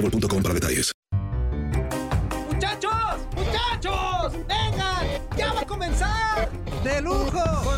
boostmobile.com para detalles. ¡Muchachos! ¡Muchachos! ¡Vengan! ¡Ya va a comenzar! ¡De lujo!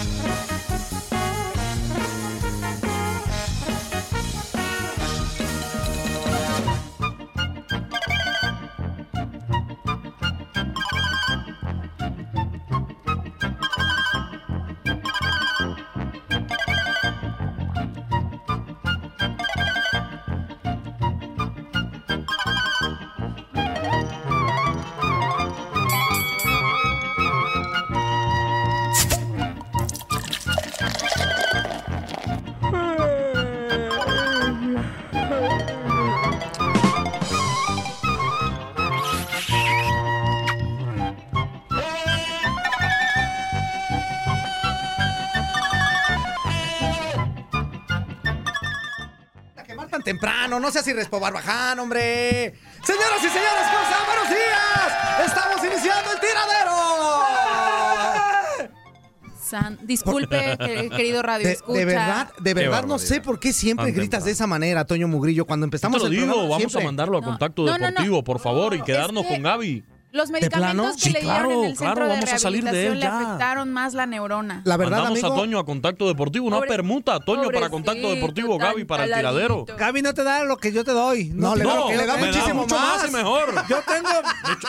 Temprano, no seas irrespo barbaján, hombre. Señoras y señores, ¿cómo están? ¡Buenos días! ¡Estamos iniciando el tiradero! San- disculpe, que- querido radio De, escucha. de verdad, de verdad, no sé por qué siempre Tan gritas temprano. de esa manera, Toño Mugrillo, cuando Yo empezamos te lo el digo, programa, vamos siempre. a mandarlo a No, contacto no, no, no. deportivo, por favor, y No, quedarnos es que- con Gaby. Los medicamentos que Sí, le dieron claro, en el centro claro, de vamos a salir de él le ya. afectaron más la neurona. La verdad, Mandamos amigo, a Toño a contacto deportivo, una Pobre- permuta a Toño para contacto deportivo, Gaby para el tiradero. Gaby no te da lo que yo te doy. No, le, No, da, le da muchísimo mucho más y mejor. Yo tengo,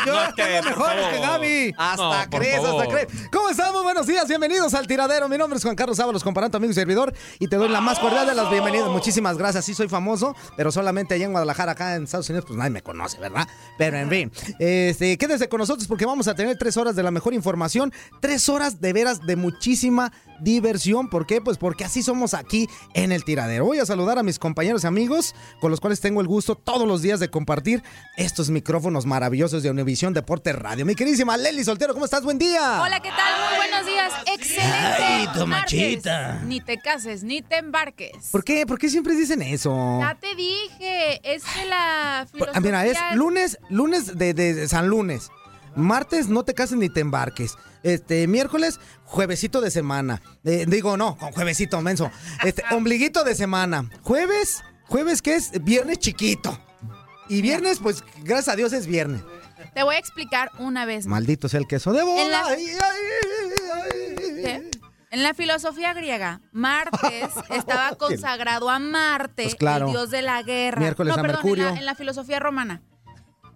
yo no, que, tengo por mejores que. Gaby. Hasta No, crees, hasta crees. ¿Cómo estamos? Buenos días, bienvenidos al tiradero. Mi nombre es Juan Carlos Ábalos, comparando amigo y servidor. Y te doy la más cordial de las bienvenidas. Muchísimas gracias. Sí, soy famoso, pero solamente allá en Guadalajara, acá en Estados Unidos, pues nadie me conoce, ¿verdad? Pero en fin, este, quédese con nosotros porque vamos a tener tres horas de la mejor información. Tres horas de veras de muchísima diversión. ¿Por qué? Pues porque así somos aquí en el tiradero. Voy a saludar a mis compañeros y amigos con los cuales tengo el gusto todos los días de compartir estos micrófonos maravillosos de Univisión Deporte Radio. Mi queridísima Leli Soltero, ¿cómo estás? Buen día. Hola, ¿qué tal? Muy buenos días. Excelente. Ay, martes. tomachita. Ni te cases, ni te embarques. ¿Por qué? ¿Por qué siempre dicen eso? Ya te dije, es que la filosofía... Ah, Mira, es lunes, lunes de San Lunes. Martes, no te cases ni te embarques. Este, miércoles, juevesito de semana. Eh, digo, no, con juevesito, menso. Este, ombliguito de semana. Jueves, jueves, ¿qué es? Viernes chiquito. Y viernes, pues, gracias a Dios es viernes. Te voy a explicar una vez más. Maldito sea el queso de bola. En la- Ay, ¿Qué? En la filosofía griega, Martes estaba consagrado a Marte, Pues claro. el dios de la guerra. Miércoles no, a perdón, Mercurio. En la, en la filosofía romana.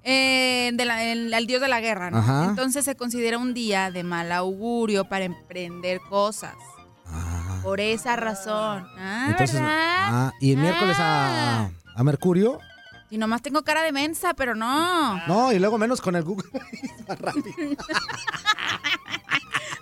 Eh, de la- el, el dios de la guerra, ¿no? Ajá. Entonces se considera un día de mal augurio para emprender cosas. Por esa razón. Ah, Entonces, ¿verdad? ah, y el miércoles a, a Mercurio. Y nomás tengo cara de mensa, pero no. No, y luego menos con el Google. Más rápido.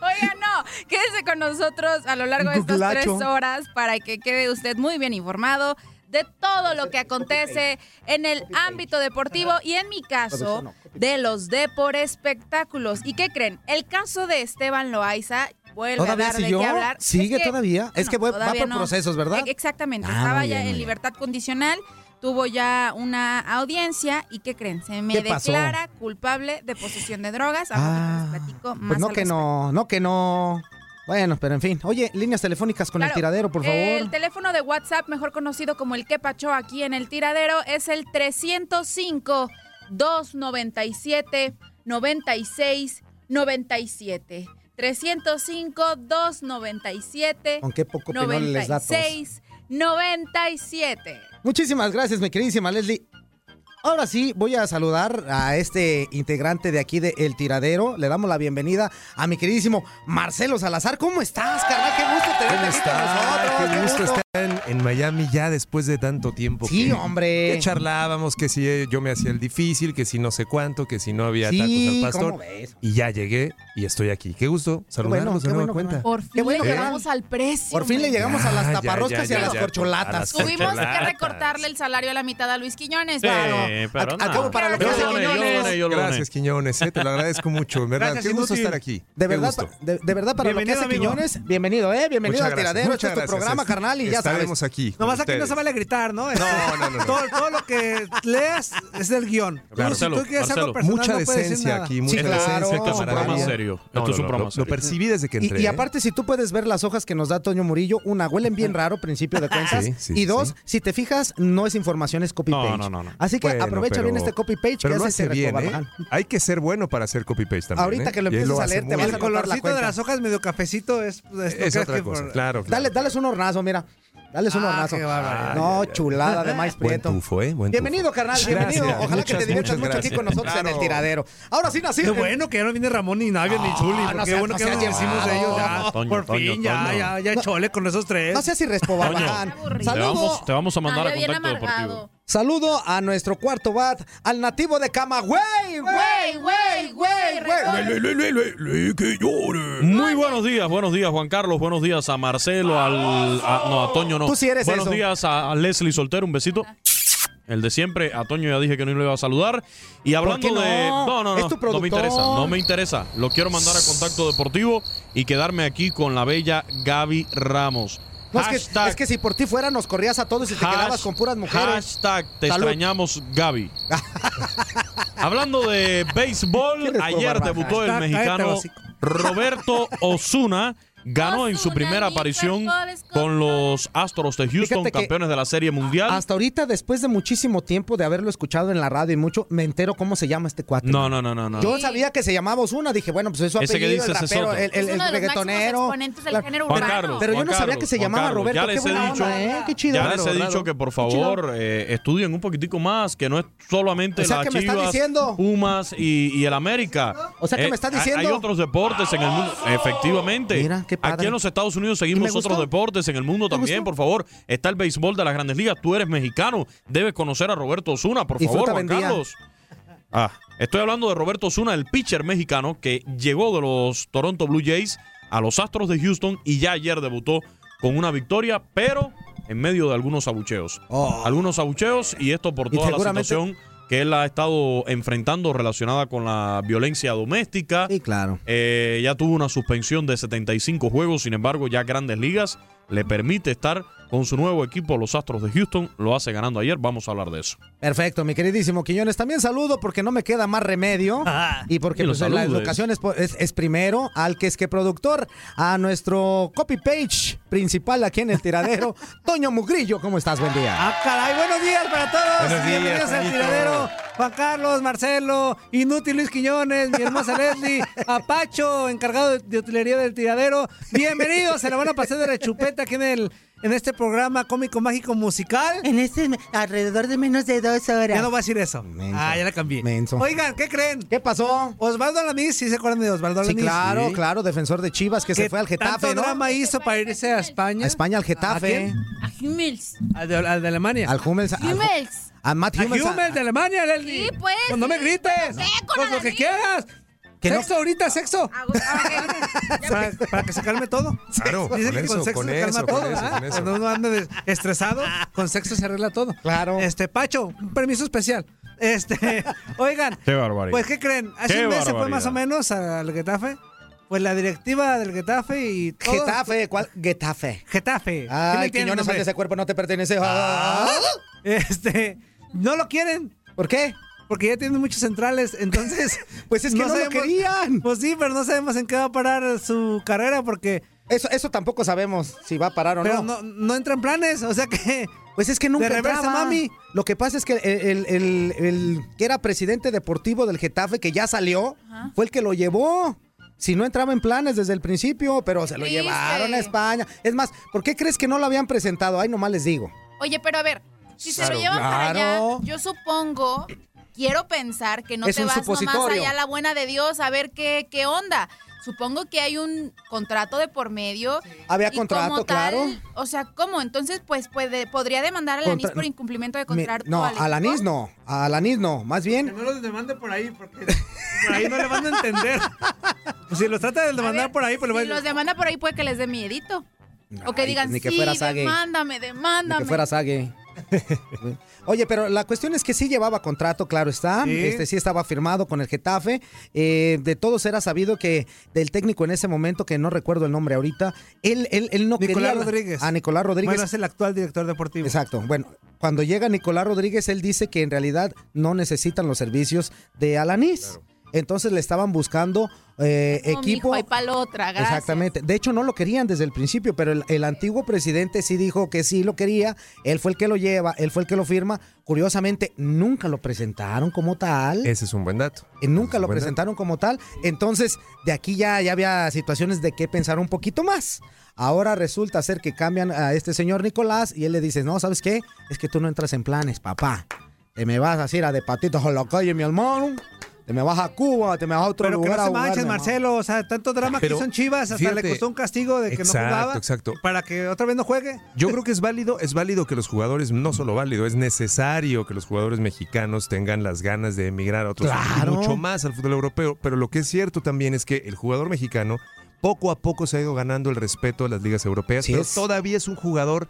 Oiga, no, quédese con nosotros a lo largo de estas tres horas para que quede usted muy bien informado de todo lo que acontece en el ámbito deportivo y en mi caso de los de por espectáculos. ¿Y qué creen? El caso de Esteban Loaiza vuelve a ¿Todavía dar de qué hablar. ¿Sigue Es que- todavía? Es que va- por procesos, ¿verdad? E- Exactamente, Ah, estaba ya en bien. libertad condicional. Tuvo ya una audiencia y ¿qué creen? Se me declara culpable de posesión de drogas. Ahora Ah, les platico más Pues no que no, no que no. Bueno, pero en fin. Oye, líneas telefónicas con el tiradero, por favor. El teléfono de WhatsApp, mejor conocido como el que pachó aquí en el tiradero, es el 305 297 96 97. 305 297 Con qué poco penal les da tos. 96 97. Muchísimas gracias, mi queridísima Leslie. Ahora sí, voy a saludar a este integrante de aquí de El Tiradero. Le damos la bienvenida a mi queridísimo Marcelo Salazar. ¿Cómo estás, carnal? Qué gusto tenerte ¿Cómo aquí con nosotros. Qué gusto en Miami ya después de tanto tiempo. Sí, que, hombre. que charlábamos, que si yo me hacía el difícil, que si no sé cuánto, que si no había Sí, tacos al pastor. ¿cómo ves? Y ya llegué y estoy aquí. Qué gusto saludarlos qué de nueva bueno, cuenta. Por fin Qué bueno, le carnal. llegamos al precio. Por fin le llegamos a las Ya, ya, taparroscas ya, y a las ya, corcholatas. a las Tuvimos que recortarle el salario a la mitad a Luis Quiñones. Sí, pero- al no. para lo que hace Quiñones. Gracias, Quiñones. eh, te lo agradezco mucho. En verdad, Gracias, qué gusto estar aquí. De verdad, de, de verdad, para lo que hace amigo. Quiñones, bienvenido, ¿eh? Bienvenido al tiradero. gracias, Este es tu programa, carnal, y ya Estaremos sabes. Aquí. Nomás aquí no se vale gritar, ¿no? Este, No, no, no, no. Todo, todo lo que leas es del guion. Marcelo, si tú quieres algo Marcelo. personal, Mucha no puedes decir decencia aquí, mucha Sí, claro. decencia. Esto es un programa serio. No, Esto es un programa lo- serio. Lo percibí desde que entré. Y, y ¿eh? aparte, si tú puedes ver las hojas que nos da Toño Murillo, una, huelen bien raro, principio de cuentas. Sí, sí, y dos, sí. si te fijas, no es información, es copy No, no, no, no. Así que Bueno, aprovecha pero- bien este copy page Pero que lo hace hace bien, ¿eh? Hay que ser bueno para hacer copy paste también. Ahorita ¿eh? que lo Y él empieces a leer, te vas a El colorcito de las hojas medio cafecito es... es, no Es creas otra claro. claro. Dale, dales un hornazo, mira. Dales un Ah, hornazo. qué bárbaro. No, chulada de maíz Buen prieto. tufo, ¿eh? Buen Bienvenido, tufo. carnal, Gracias, bienvenido. Ojalá que te diviertas mucho aquí con nosotros en el tiradero. Ahora sí, nací. Qué bueno que ya no viene Ramón ni Navia ni no Porque seas- qué bueno no que ya nos de ellos. Ya, Toño, por Toño, fin, ya, Toño. ya, ya chole con esos tres. No seas irrespo, Barragán. Aburrido. Te vamos, te vamos a mandar No, a contacto deportivo. Saludo a nuestro cuarto bat, al nativo de Camagüey. Güey, güey, güey, güey. Muy buenos días, buenos días Juan Carlos, buenos días a Marcelo, al a, no a Toño no. Tú sí eres buenos eso. días a, a Leslie Soltero, un besito. El de siempre, a Toño ya dije que no lo iba a saludar. Y hablando qué no? de. No, no, Es no. tu no me productor. interesa. No me interesa. Lo quiero mandar a contacto deportivo y quedarme aquí con la bella Gaby Ramos. No, es, que, Hashtag- es que si por ti fuera nos corrías a todos y te quedabas con puras mujeres. Hashtag te Salud. extrañamos, Gaby. Hablando de béisbol, ¿Quieres ayer debutó el Hashtag mexicano. Roberto Osuna. Ganó en su primera aparición con los Astros de Houston, campeones de la Serie Mundial. Hasta ahorita, después de muchísimo tiempo de haberlo escuchado en la radio y mucho, me entero cómo se llama este cuate. No, no, no, no, no. Yo sabía que se llamaba Osuna, dije, bueno, pues es su Ese que apellido, el rapero, el, el- Es el uno de los reggaetonero. género Juan. Carlos, Pero yo Juan no sabía Carlos, que se llamaba Carlos, Roberto. Ya Qué les he dicho, onda, ¿eh? Qué chido. ya Claro, les he claro. dicho que por favor eh, estudien un poquitico más, que no es solamente O sea, las que me está Chivas, diciendo- Pumas y, y el América. O sea, que Eh, me está hay- diciendo- Hay otros deportes en el mundo, efectivamente. Mira, qué padre. Aquí en los Estados Unidos ¿Y me seguimos gustó? otros deportes, en el mundo ¿Te también, gustó? por favor. Está el béisbol de las Grandes Ligas. Tú eres mexicano, debes conocer a Roberto Osuna, por favor, Juan vendía. Carlos. Ah, estoy hablando de Roberto Osuna, el pitcher mexicano que llegó de los Toronto Blue Jays a los Astros de Houston y ya ayer debutó con una victoria, pero en medio de algunos abucheos. Algunos abucheos y esto por Oh. Toda la situación que él ha estado enfrentando relacionada con la violencia doméstica. Sí, claro. Eh, ya tuvo una suspensión de 75 juegos, sin embargo, ya Grandes Ligas le permite estar con su nuevo equipo, los Astros de Houston. Lo hace ganando ayer, vamos a hablar de eso. Perfecto, mi queridísimo Quiñones. También saludo porque no me queda más remedio. y porque Y lo pues, la educación es, es- es primero al que es que productor, a nuestro copy page principal aquí en el tiradero, Toño Mugrillo. ¿Cómo estás? Buen día. Ah, caray, buenos días para todos. Buenos días, Bienvenidos al tiradero. Juan Carlos, Marcelo, Inútil Luis Quiñones, mi hermosa Leslie, Apacho, encargado de, de utilería del tiradero. Bienvenidos, se la van a pasar de la chupeta aquí en el en este programa cómico mágico musical. En este alrededor de menos de dos horas. Ya no voy a decir eso. Ah, ya la cambié. Menso. Oigan, ¿qué creen? ¿Qué pasó? Osvaldo Alanís, ¿sí se acuerdan de Osvaldo Sí, Alanís? claro, claro, defensor de Chivas que se fue al Getafe, tanto ¿no? drama hizo para irse a España? A España, al Getafe. ¿A quién? A Hummels. Al de, al de Alemania. Al Hummels. al- Hummels. A Matt Hummels. a- Hummels de Alemania, Leslie. Sí, pues. Pues no me grites. ¿Qué? Con Pues lo que quieras. Que no- sexo ahorita, sexo. para, para que se calme todo. Claro, Dicen con que con eso, sexo con se calma eso, todo. Cuando uno anda estresado, con sexo se arregla todo. Claro. Este, Pacho, un permiso especial. Este, oigan, Qué barbaridad. pues, ¿qué creen? Hace Qué un mes se fue más o menos al Getafe. Pues la directiva del Getafe y todo. Getafe, ¿cuál? Getafe. Getafe. ¿Sí me Ay, Quiñones, ese cuerpo no te pertenece. Ah. Este, no lo quieren. ¿Por qué? Porque ya tienen muchos centrales, entonces. Pues es que no lo querían. Pues sí, pero no sabemos en qué va a parar su carrera porque. Eso, eso tampoco sabemos si va a parar o Pero no. no, no entra en planes, o sea que. Pues es que nunca De reversa, entraba. mami. Lo que pasa es que el, el- el- el que era presidente deportivo del Getafe, que ya salió, fue el que lo llevó. Si no entraba en planes desde el principio, pero se lo Triste. llevaron a España. Es más, ¿por qué crees que no lo habían presentado? Ay, nomás les digo. Oye, pero a ver, si se Claro, lo llevan para allá, claro. yo supongo, quiero pensar que no Es te vas nomás allá a la buena de Dios a ver qué, qué onda. Supongo que hay un contrato de por medio. Había contrato, como tal, claro. O sea, ¿cómo? Entonces, pues puede, podría demandar a la Contra- ANIS por incumplimiento de contrato. no, al a la equipo? NIS no. A la NIS no. Más Que bien, no los demande por ahí, porque por ahí no le van a entender. Pues si los trata de demandar por ahí, pues le Si van los demanda por ahí, puede que les dé miedito. o que Ay, digan, ni que sí, fuera Sage. demándame, ni demándame. que fuera Sague. Oye, pero la cuestión es que sí llevaba contrato, claro está. Sí. Este sí estaba firmado con el Getafe. Eh, de todos era sabido que del técnico en ese momento, que no recuerdo el nombre ahorita, él, él, él no Nicolás quería. Rodríguez. A Nicolás Rodríguez. Bueno, es el actual director deportivo. Exacto. Bueno, cuando llega Nicolás Rodríguez, él dice que en realidad no necesitan los servicios de Alanis. Entonces le estaban buscando eh, No, equipo. mijo, ahí pa' la otra, gracias. Exactamente. De hecho, no lo querían desde el principio, pero el, el antiguo presidente sí dijo que sí lo quería. Él fue el que lo lleva, él fue el que lo firma. Curiosamente, nunca lo presentaron como tal. Ese es un buen dato. Eh, nunca lo dato. presentaron como tal. Entonces, de aquí ya, ya había situaciones de que pensar un poquito más. Ahora resulta ser que cambian a este señor Nicolás y él le dice, no, ¿sabes qué? Es que tú no entras en planes, papá. Te me vas a ir a de patitos a la calle, mi hermano. Te me vas a Cuba, te me vas a otro Pero que lugar no a se jugar, manches. Marcelo. O sea, tanto drama que Pero, en Chivas, hasta fíjate, le costó un castigo de que exacto, no jugaba. exacto. Para que otra vez no juegue. Yo creo que es válido, es válido que los jugadores, no solo válido, es necesario que los jugadores mexicanos tengan las ganas de emigrar a otros Claro. y mucho más al fútbol europeo. Pero lo que es cierto también es que el jugador mexicano poco a poco se ha ido ganando el respeto de las ligas europeas, Sí pero es. todavía es un jugador,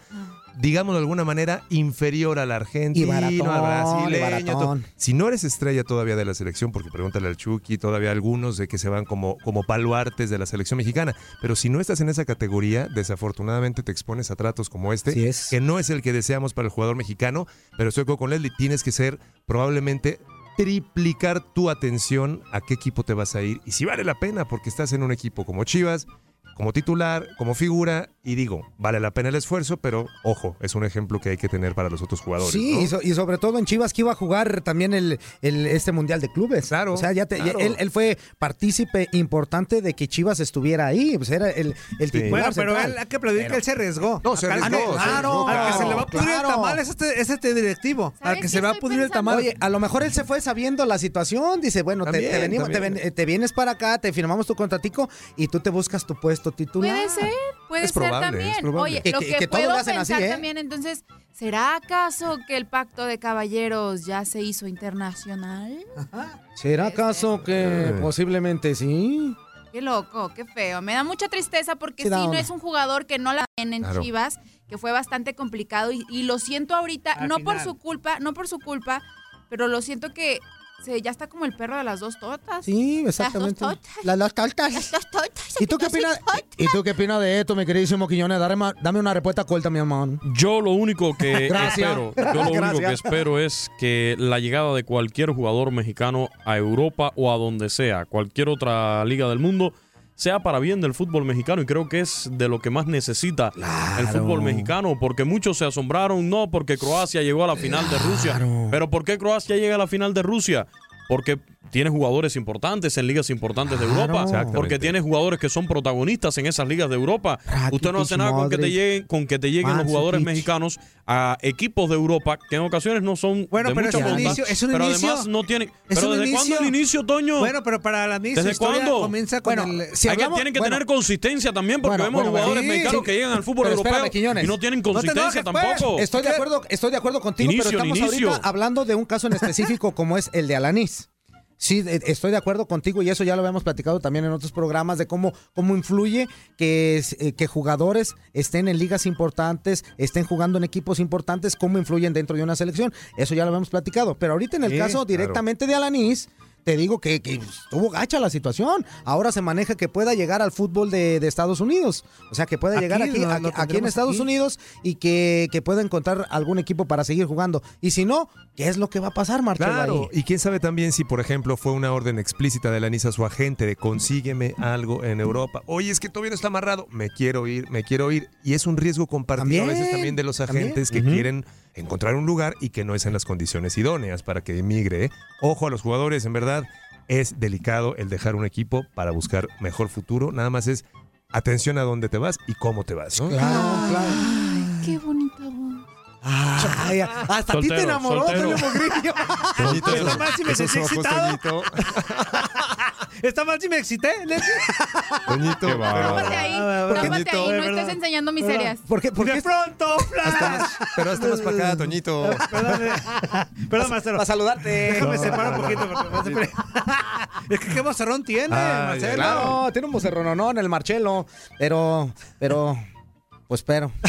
digamos de alguna manera, inferior al argentino, baratón, al y brasileño. Si no eres estrella todavía de la selección, porque pregúntale al Chucky, todavía algunos de que se van como, como baluartes de la selección mexicana, pero si no estás en esa categoría, desafortunadamente te expones a tratos como este, es. que no es el que deseamos para el jugador mexicano, pero estoy de acuerdo con Leslie, tienes que ser probablemente triplicar tu atención a qué equipo te vas a ir y si vale la pena porque estás en un equipo como Chivas, como titular, como figura y digo, vale la pena el esfuerzo, pero ojo, es un ejemplo que hay que tener para los otros jugadores. Sí, ¿no? y, so- y sobre todo en Chivas que iba a jugar también el, el- este Mundial de Clubes. Claro, O sea, ya te- claro. él, él fue partícipe importante de que Chivas estuviera ahí. Pues era el, el Sí. titular Bueno, pero él, hay que aplaudir que él se arriesgó. No, se arriesgó, se claro, arriesgó, Al que se claro, le va a pudrir claro. el tamal es este, es este directivo. Al ¿Sabes que se va a pudrir el tamal. Oye, a lo mejor él se fue sabiendo la situación. Dice, bueno, te- venimos- te, ven- te vienes para acá, te firmamos tu contratico y tú te buscas tu puesto titular. Puede ser, puede Es ser probable, también. es probable. Oye, Que- lo que- que, que todos puedo lo hacen así, pensar ¿eh? también, entonces, ¿será acaso que el pacto de caballeros ya se hizo internacional? ¿Será acaso que Eh. posiblemente sí? Qué loco, qué feo. Me da mucha tristeza porque Sí sí, no es un jugador que no la tiene en Claro. Chivas, que fue bastante complicado y, y lo siento ahorita, Al no por su culpa, no por su culpa, pero lo siento que se, ya está como el perro de las dos totas. Sí, exactamente. Las dos totas. Las dos tortas. Las dos totas. ¿Y tú qué opinas? ¿Y tú qué opinas de esto, mi queridísimo Quiñones? Dame, dame una respuesta corta, mi hermano. Yo lo único que espero, yo lo único que espero es que la llegada de cualquier jugador mexicano a Europa o a donde sea, cualquier otra liga del mundo, sea para bien del fútbol mexicano y creo que es de lo que más necesita el fútbol mexicano, porque muchos se asombraron, no porque Croacia llegó a la final de Rusia, pero ¿por qué Croacia llega a la final de Rusia? Porque tiene jugadores importantes en ligas importantes de Europa, porque tiene jugadores que son protagonistas en esas ligas de Europa. Usted no hace nada con que te lleguen, con que te lleguen los jugadores mexicanos a equipos de Europa que en ocasiones no son Bueno, de pero mucha es un inicio- es un pero inicio. además no tienen. Es Pero un ¿desde inicio. cuándo el inicio, Toño? Bueno, pero para la misma ¿Desde cuándo? comienza con Bueno, el... si Hay que- hablamos- tienen que bueno. tener consistencia también porque Bueno, vemos bueno, jugadores sí, mexicanos sí. que llegan al fútbol europeo espérame, y no tienen te consistencia enojes, pues. tampoco. Estoy de acuerdo, estoy de acuerdo contigo, Inicio, pero estamos ahorita hablando de un caso en específico como es el de Alanis. Sí, de- estoy de acuerdo contigo y eso ya lo habíamos platicado también en otros programas de cómo, cómo influye que, eh, que jugadores estén en ligas importantes, estén jugando en equipos importantes, cómo influyen dentro de una selección. Eso ya lo habíamos platicado. Pero ahorita en el Sí, caso claro. directamente de Alanis, te digo que, que estuvo gacha la situación. Ahora se maneja que pueda llegar al fútbol de, de Estados Unidos. O sea, que pueda llegar aquí, aquí- aquí en Estados aquí. Unidos y que, que pueda encontrar algún equipo para seguir jugando. Y si no, ¿qué es lo que va a pasar, Marcelo? Claro, ahí? y quién sabe también si, por ejemplo, fue una orden explícita de Alanis a su agente de consígueme algo en Europa. Oye, es que todavía no está amarrado. Me quiero ir, me quiero ir. Y es un riesgo compartido a veces También, de los también. agentes que quieren encontrar un lugar y que no es en las condiciones idóneas para que emigre. ¿eh? Ojo a los jugadores, en verdad. Es delicado el dejar un equipo para buscar mejor futuro. Nada más es atención a dónde te vas y cómo te vas. ¿no? Claro, claro. Ay, qué bonita voz. Ay, hasta a ti te enamoró, soltero. Toño Mogrillo. Está mal si me sentí excitado. ¿Está mal si me excité? Leslie? Toñito, Tómate ahí, Ah, tómate ahí, no estés enseñando miserias. ¿Por qué? ¿Por De qué? pronto, flash. pero hasta más para acá, Toñito. Perdón, eh. Perdón, Marcelo. Para saludarte. Déjame separar un poquito. Es que qué vocerrón tiene, Marcelo. Claro, tiene un vocerrononón el Marcelo. Pero, pero, pues pero.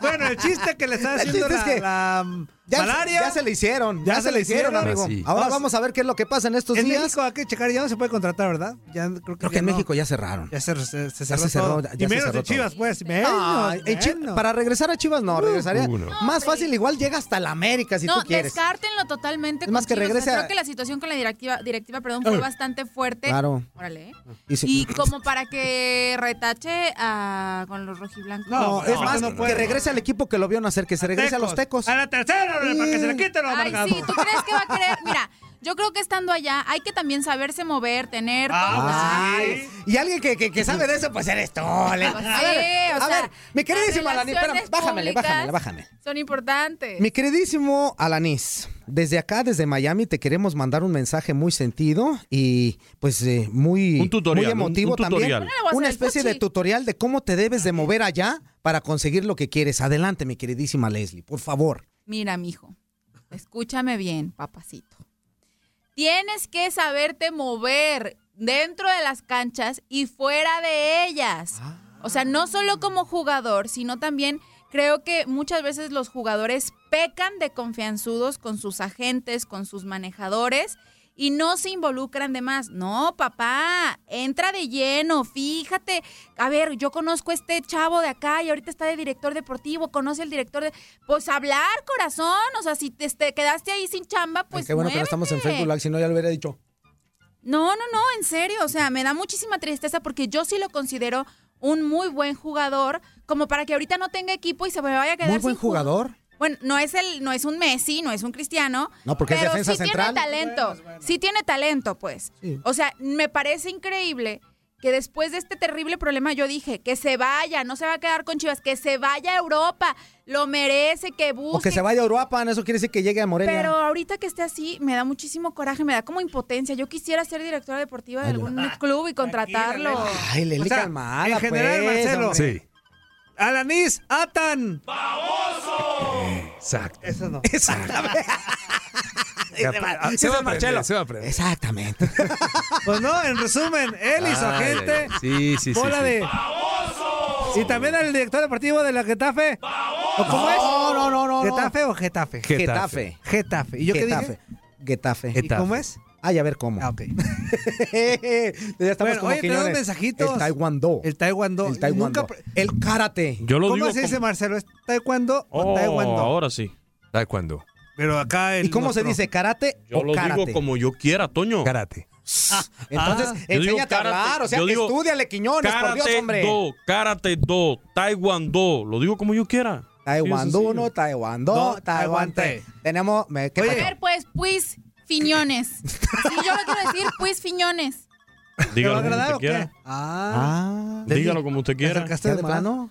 Bueno, el chiste que le está haciendo chiste es la, que la Ya, malaria. ya se le hicieron. Ya, se le hicieron, amigo. Ah, sí. Ahora Vamos. vamos a ver qué es lo que pasa en estos en días. México hay que checar, ya no se puede contratar, ¿verdad? Ya creo que, Creo que ya en no. México ya cerraron. Ya se, se, se Ya cerró, se cerró, todo. ya y se menos cerró de Chivas, todo. pues. Menos, para regresar a Chivas no, regresaría. Uh, no. Más fácil, igual llega hasta la América si no, tú quieres. descártenlo totalmente. Es más, que. O sea, regrese a- Creo que la situación con la directiva, directiva perdón, fue bastante fuerte. Claro. Órale. ¿eh? Y si- Y como para que retache a, con los rojiblancos. No, No, es no, más, no que regrese al equipo que lo vio nacer, que se regrese a los tecos. A la tercera, órale, para que se le quite lo Ay, amargado. sí, ¿tú crees que va a querer? Mira, yo creo que estando allá hay que también saberse mover, tener... Ah, Ay, y alguien que, que, que sabe de eso, pues eres tú. Le- Pues a sí, ver, o a sea, ver, mi queridísima las Alanis, espérame, bájamele, bájamele, bájame. Son importantes. Mi queridísimo Alanis, desde acá, desde Miami, te queremos mandar un mensaje muy sentido y pues eh, muy, Un tutorial, muy un- emotivo un también. tutorial. Una especie de tutorial de cómo te debes de mover allá para conseguir lo que quieres. Adelante, mi queridísima Leslie, por favor. Mira, mijo, escúchame bien, papacito. Tienes que saberte mover dentro de las canchas y fuera de ellas. O sea, no solo como jugador, sino también creo que muchas veces los jugadores pecan de confianzudos con sus agentes, con sus manejadores y no se involucran de más. No, papá, entra de lleno, fíjate. A ver, yo conozco a este chavo de acá y ahorita está de director deportivo, conoce al director de... Pues hablar, corazón. O sea, si te, te quedaste ahí sin chamba, pues... Qué bueno que no estamos en muévete. Facebook si no ya lo hubiera dicho. No, no, no, en serio. O sea, me da muchísima tristeza porque yo sí lo considero un muy buen jugador, como para que ahorita no tenga equipo y se me vaya a quedar Muy buen sin jugador. Bueno, no es el, no es un Messi, no es un Cristiano. No, porque es pero defensa sí central. tiene talento. Sí tiene talento, pues. Sí. O sea, me parece increíble que después de este terrible problema yo dije que se vaya, no se va a quedar con Chivas, que se vaya a Europa, lo merece, que busque. O que se vaya a Europa, eso quiere decir que llegue a Morelia. Pero ahorita que esté así, me da muchísimo coraje, me da como impotencia. Yo quisiera ser directora deportiva de algún club y contratarlo. Ay, Leli O sea, calmada, en general, pues, Marcelo. hombre. Sí. Alanis, Atan. Exacto. Eso no. Exactamente. Se va a aprender, se va a aprender. Exactamente. Pues no, en resumen, él y su Ay, agente. Sí, sí, sí, bola sí. de. Y también el director deportivo de la Getafe. ¿O cómo es? No, no, no, no. ¿Getafe o Getafe? Getafe. Getafe. ¿Y yo qué Getafe. dije? Getafe. ¿Y cómo es? Ay, a ver cómo. Ah, ok. ya estamos Bueno, como oye, tenemos mensajitos. El taekwondo. El taekwondo. El taekwondo. Nunca- El karate. Yo lo ¿Cómo digo se dice, Marcelo? ¿Es taekwondo o Oh, taekwondo? ahora sí. Taekwondo. Pero acá el ¿Y cómo se dice? ¿Karate Yo o lo karate? digo como yo quiera, Toño. Karate. Entonces, Yo digo enséñate a karate, hablar. O sea, yo digo estudiale, Quiñones, por Dios, Karate hombre. do, karate do, taekwondo. Lo digo como yo quiera. Taekwondo 1, taekwondo, Do, taekwondo. Tenemos... me- ¿qué A pasó? ver, pues, pues, fiñones. Sí, yo lo quiero decir, pues, fiñones. ¿Te va Dígalo a como agradar usted o qué? quiera. Ah. Ah. Dígalo como usted ¿Te quiera. ¿Ya de de plano?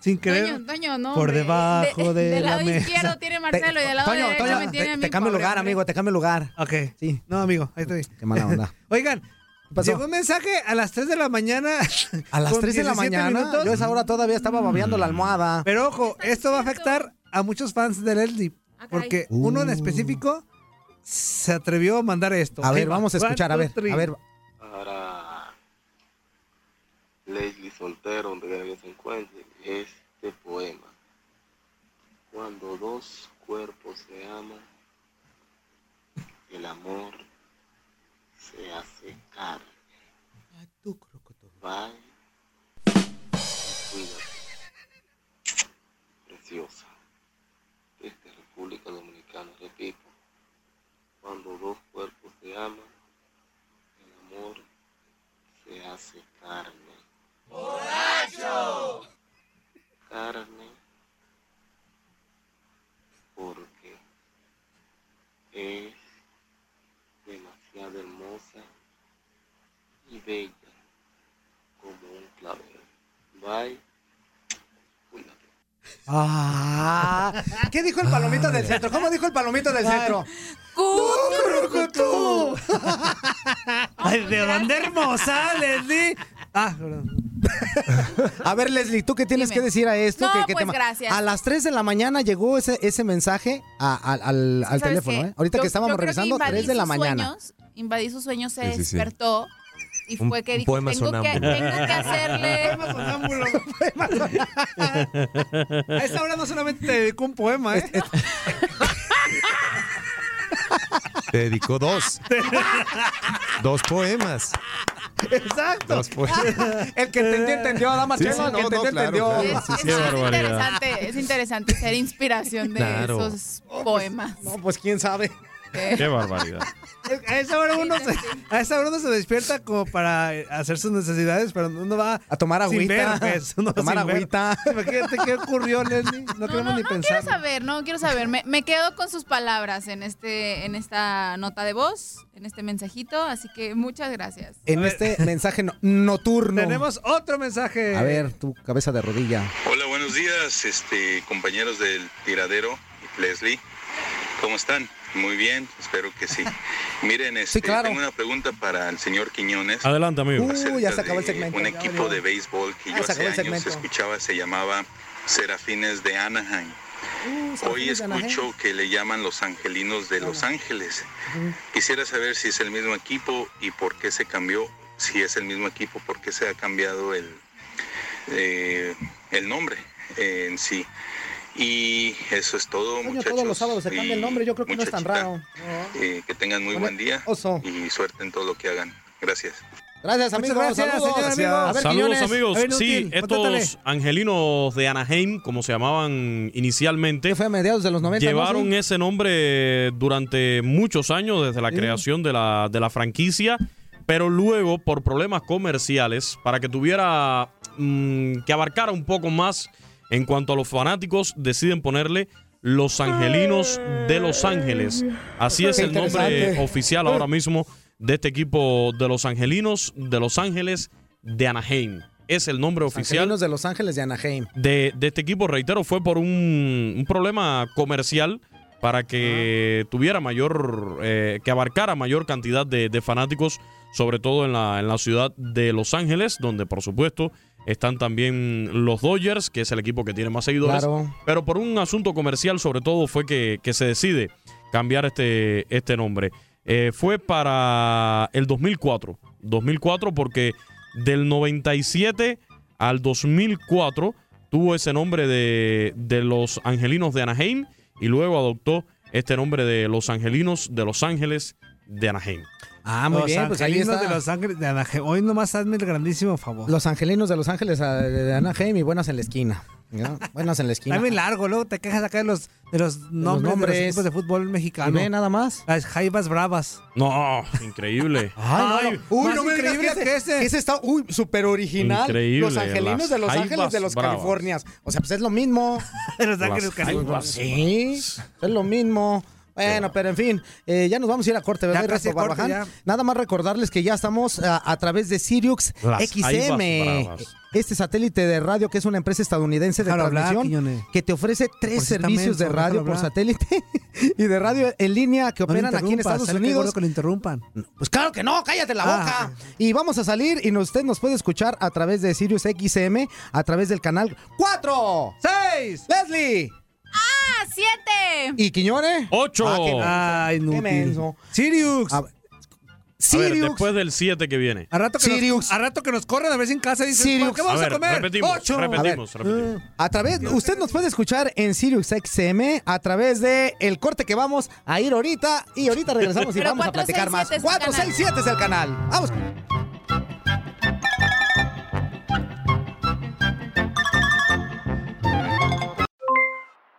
Sin querer. Toño, Toño, no. Por debajo de Del la lado mesa. izquierdo tiene Marcelo y del lado Toño, derecho Toño, me tiene te, a mí, te cambio lugar, hombre. amigo, te cambio lugar. Ok. Sí. No, amigo, ahí estoy. Qué mala onda. Oigan, llegó un mensaje a las 3 de la mañana. A las con 3 de la 17 mañana. minutos. Yo a esa hora todavía estaba babeando la almohada. Pero ojo, esto va a afectar a muchos fans de Leslie. Ah. Porque uno en Uh. específico se atrevió a mandar esto. A ver, va. vamos a escuchar, a ver, a ver. para Leslie Soltero, donde quiera que se encuentre, este poema. Cuando dos cuerpos se aman, el amor se hace carne. Bye. Cuídate. Preciosa. Desde República Dominicana, repito. Cuando dos cuerpos se aman, el amor se hace carne. ¡Borracho! Carne porque es demasiado hermosa y bella como un clavel. Bye. Cuídate. Ah, ¿Qué dijo el palomito del centro? ¿Cómo dijo el palomito del centro? Cucurucutú. Ay, ¿de dónde hermosa, Leslie? Ah, perdón. A ver, Leslie, ¿tú qué tienes Dime. que decir a esto? No, pues, gracias. A las 3 de la mañana llegó ese, ese mensaje a- a- al, al ¿Sabes teléfono, qué? ¿eh? Ahorita Yo- que estábamos yo creo que revisando, invadí 3 de la sus mañana. sueños, invadí sus sueños, se Sí, sí, sí. despertó y Un- fue que un dijo, poema tengo que, sonámbulo. tengo que hacerle... A esta hora no solamente te dedicó un poema, ¿eh? Te dedicó dos. dos poemas. Exacto. Dos poemas. El que entendió, entendió. Dama Sí, Chema, sí, el que no, no, entendió, claro, entendió. claro. Es, Sí, es- sí, es barbaridad. interesante, es interesante ser inspiración de Claro. esos poemas. No, pues quién sabe. Qué barbaridad. A esa hora uno se, a esa hora uno se despierta como para hacer sus necesidades, pero uno va A tomar sin ver, agüita. pues, uno a tomar agüita. Imagínate qué ocurrió, Leslie. No, No, queremos no, ni no pensar. quiero saber, no quiero saber. Me, me quedo con sus palabras en este, en esta nota de voz, en este mensajito, así que muchas gracias. En este mensaje no- nocturno. Tenemos otro mensaje. A ver, tu cabeza de rodilla. Hola, buenos días, este, compañeros del tiradero, Leslie. ¿Cómo están? Muy bien, espero que sí. Miren, este, claro. tengo una pregunta para el señor Quiñones. Adelante, amigo. Uh, ya se acabó el segmento. Un Ya equipo de béisbol que Ya yo hace años segmento. escuchaba, se llamaba Serafines de Anaheim. Uh, Hoy escucho que le llaman los Angelinos de Los Ángeles. Quisiera saber si es el mismo equipo y por qué se cambió. Si es el mismo equipo, por qué se ha cambiado el, eh, el nombre en sí. Y eso es todo, muchachos. todos los sábados se cambia el Y nombre. Yo creo que no es tan raro. eh, que tengan muy buen día Oso. y suerte en todo lo que hagan. Gracias. Gracias, Muchas amigo. gracias, Saludos. señor amigo. A ver, Saludos Quiñones. amigos. A ver, Sí, estos angelinos de Anaheim, como se llamaban inicialmente, fue a mediados de los 90. ¿no? llevaron Sí. ese nombre durante muchos años desde la Sí. creación de la, de la franquicia, pero luego por problemas comerciales, para que tuviera mm, que abarcara un poco más en cuanto a los fanáticos, deciden ponerle Los Angelinos de Los Ángeles. Así es el nombre oficial ahora mismo de este equipo de Los Angelinos de Los Ángeles de Anaheim. Es el nombre oficial Angelinos de Los Ángeles de Anaheim. de, de este equipo, reitero, fue por un, un problema comercial para que tuviera mayor, eh, que abarcara mayor cantidad de, de fanáticos, sobre todo en la, en la ciudad de Los Ángeles, donde por supuesto están también los Dodgers, que es el equipo que tiene más seguidores. Claro. Pero por un asunto comercial, sobre todo, fue que, que se decide cambiar este, este nombre. Eh, fue para el 2004. 2004 porque del 97 al 2004 tuvo ese nombre de, de los Angelinos de Anaheim y luego adoptó este nombre de los Angelinos de Los Ángeles de Anaheim. Ah, muy Los bien, pues ahí angelinos está. de Los Ángeles de Anaheim. Hoy nomás hazme el grandísimo favor. Los angelinos de Los Ángeles ah, de Anaheim y buenas en la esquina. ¿no? Buenas en la esquina. Bien largo, luego te quejas acá de los, de los nombres, de nombres. los equipos de fútbol mexicano. Y ve nada más. Las Jaivas Bravas. No, increíble. Ay, no, no. Uy, más no me digas increíble que que ese, ese. ese está, uy, súper original. Increíble, Los angelinos las de Los Jaivas Ángeles de los Bravas. Californias. O sea, pues es lo mismo. De Los Las Ángeles Jaivas California. Sí, es lo mismo. Bueno, pero en fin, eh, ya nos vamos a ir a corte, ¿verdad? Barbaján? ya. Nada más recordarles que ya estamos a, a través de Sirius Las XM. Este satélite de radio que es una empresa estadounidense de Déjalo transmisión que te ofrece tres si servicios de radio por hablar. satélite y de radio en línea que No operan aquí en Estados Unidos. que lo interrumpan. Pues claro que no, cállate la Ah. boca. Y vamos a salir y usted nos puede escuchar a través de Sirius XM, a través del canal 4. ¡Seis! Leslie ¡Ah, siete! y Quiñones. ¡Ocho! Ah, qué. Ay, Qué menso. Sirius. A A ver, ver, Sirius. después del 7 que viene. A rato, que Sirius. nos, a rato que nos corren a ver si en casa dicen, Sirius. ¿qué vamos A a, ver, comer? repetimos, ¡Ocho! repetimos, A ver. repetimos. A través, usted nos puede escuchar en Sirius XM a través de el corte que vamos a ir ahorita y ahorita regresamos y Pero vamos a 467 platicar más. es el 467 es el canal. Vamos.